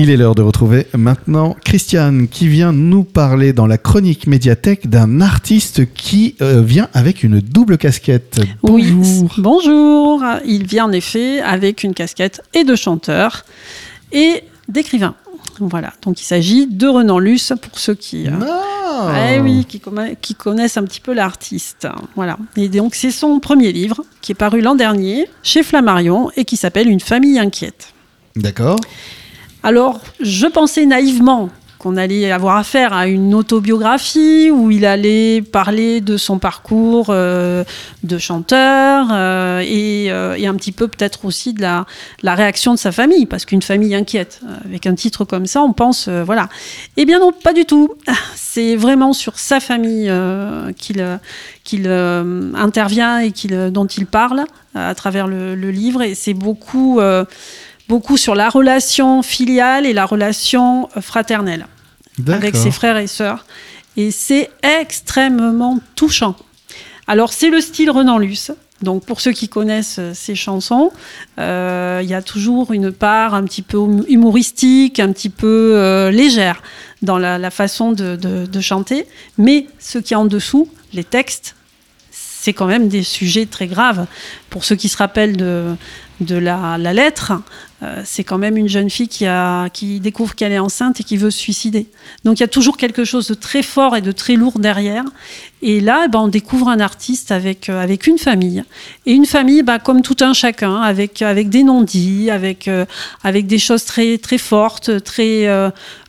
Il est l'heure de retrouver maintenant Christiane qui vient nous parler dans la chronique médiathèque d'un artiste qui euh, vient avec une double casquette. Bonjour. Oui, bonjour. Il vient en effet avec une casquette et de chanteur et d'écrivain. Voilà, donc il s'agit de Renan Luce pour ceux qui, euh, oui, qui, qui, connaissent un petit peu l'artiste. Voilà, et donc c'est son premier livre qui est paru l'an dernier chez Flammarion et qui s'appelle Une famille inquiète. D'accord. Alors, je pensais naïvement qu'on allait avoir affaire à une autobiographie où il allait parler de son parcours euh, de chanteur euh, euh, et, un petit peu peut-être aussi de la, réaction de sa famille, parce qu'une famille inquiète, avec un titre comme ça, on pense, voilà. Eh bien non, pas du tout. C'est vraiment sur sa famille qu'il intervient et dont il parle à travers le, le livre, et c'est beaucoup beaucoup sur la relation filiale et la relation euh, fraternelle avec ses frères et sœurs. Et c'est extrêmement touchant. Alors, c'est le style Renan Luce. Donc, pour ceux qui connaissent ces euh, chansons, euh, il y a toujours une part un petit peu hum, humoristique, un petit peu légère dans la, façon de, de, chanter. Mais ce qui est en dessous, les textes, c'est quand même des sujets très graves. Pour ceux qui se rappellent de, de la, lettre, euh, c'est quand même une jeune fille qui découvre qu'elle est enceinte et qui veut se suicider. Donc il y a toujours quelque chose de très fort et de très lourd derrière. Et là, eh ben, on découvre un artiste avec, euh, avec une famille. Et une famille, bah, comme tout un chacun, avec, avec des non-dits, avec, euh, avec des choses très, très fortes. Très,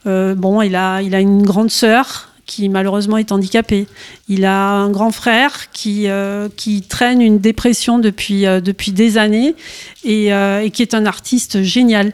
bon, il a, il a une grande sœur qui malheureusement est handicapé. Il a un grand frère qui, euh, traîne une dépression depuis, euh, des années euh, et, qui est un artiste génial,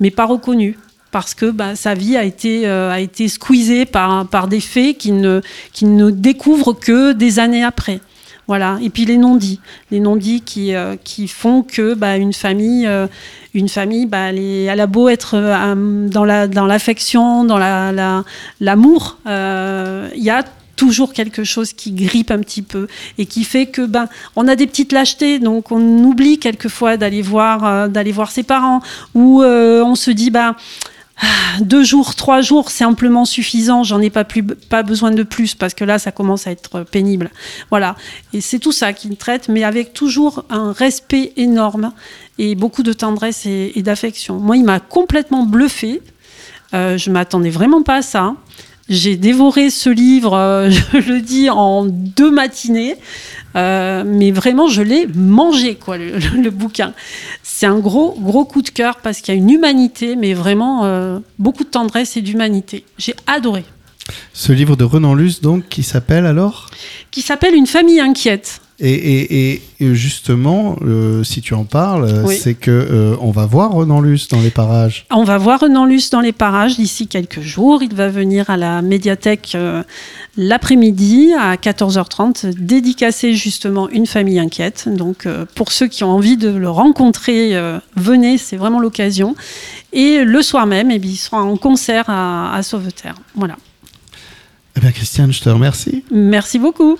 mais pas reconnu. Parce que bah, sa vie a été, a squeezée par, des faits qu'il ne, ne découvre que des années après. Voilà. Et puis les non-dits, les non-dits qui, euh, qui font que bah, une famille, euh, une famille, bah, elle, a beau être euh, dans la dans l'affection, dans la l'amour, il y a toujours quelque chose qui grippe un petit peu et qui fait que ben on a des petites lâchetés donc on oublie quelquefois d'aller voir d'aller voir ses parents ou on se dit ben deux jours, trois jours, c'est amplement suffisant. J'en ai pas, plus, pas besoin de plus parce que là, ça commence à être pénible. Voilà. Et c'est tout ça qui me traite, mais avec toujours un respect énorme et beaucoup de tendresse et, d'affection. Moi, il m'a complètement bluffé. Euh, je m'attendais vraiment pas à ça. J'ai dévoré ce livre, euh, je le dis, en deux matinées. Euh, mais vraiment, je l'ai mangé, quoi, le, bouquin. C'est un gros, gros coup de cœur parce qu'il y a une humanité, mais vraiment euh, beaucoup de tendresse et d'humanité. J'ai adoré. Ce livre de Renan Luce, donc, qui s'appelle alors? Qui s'appelle Une famille inquiète. Et, justement, euh, si tu en parles, c'est que euh, on va voir Renan Luce dans les parages. On va voir Renan Luce dans les parages d'ici quelques jours. Il va venir à la médiathèque euh, l'après-midi à 14h30, dédicacer justement une famille inquiète. Donc, pour ceux qui ont envie de le rencontrer, venez, c'est vraiment l'occasion. Et le soir même, eh bien, il sera en concert à, à Sauveterre. Voilà. Eh bien, Christiane, je te remercie. Merci beaucoup.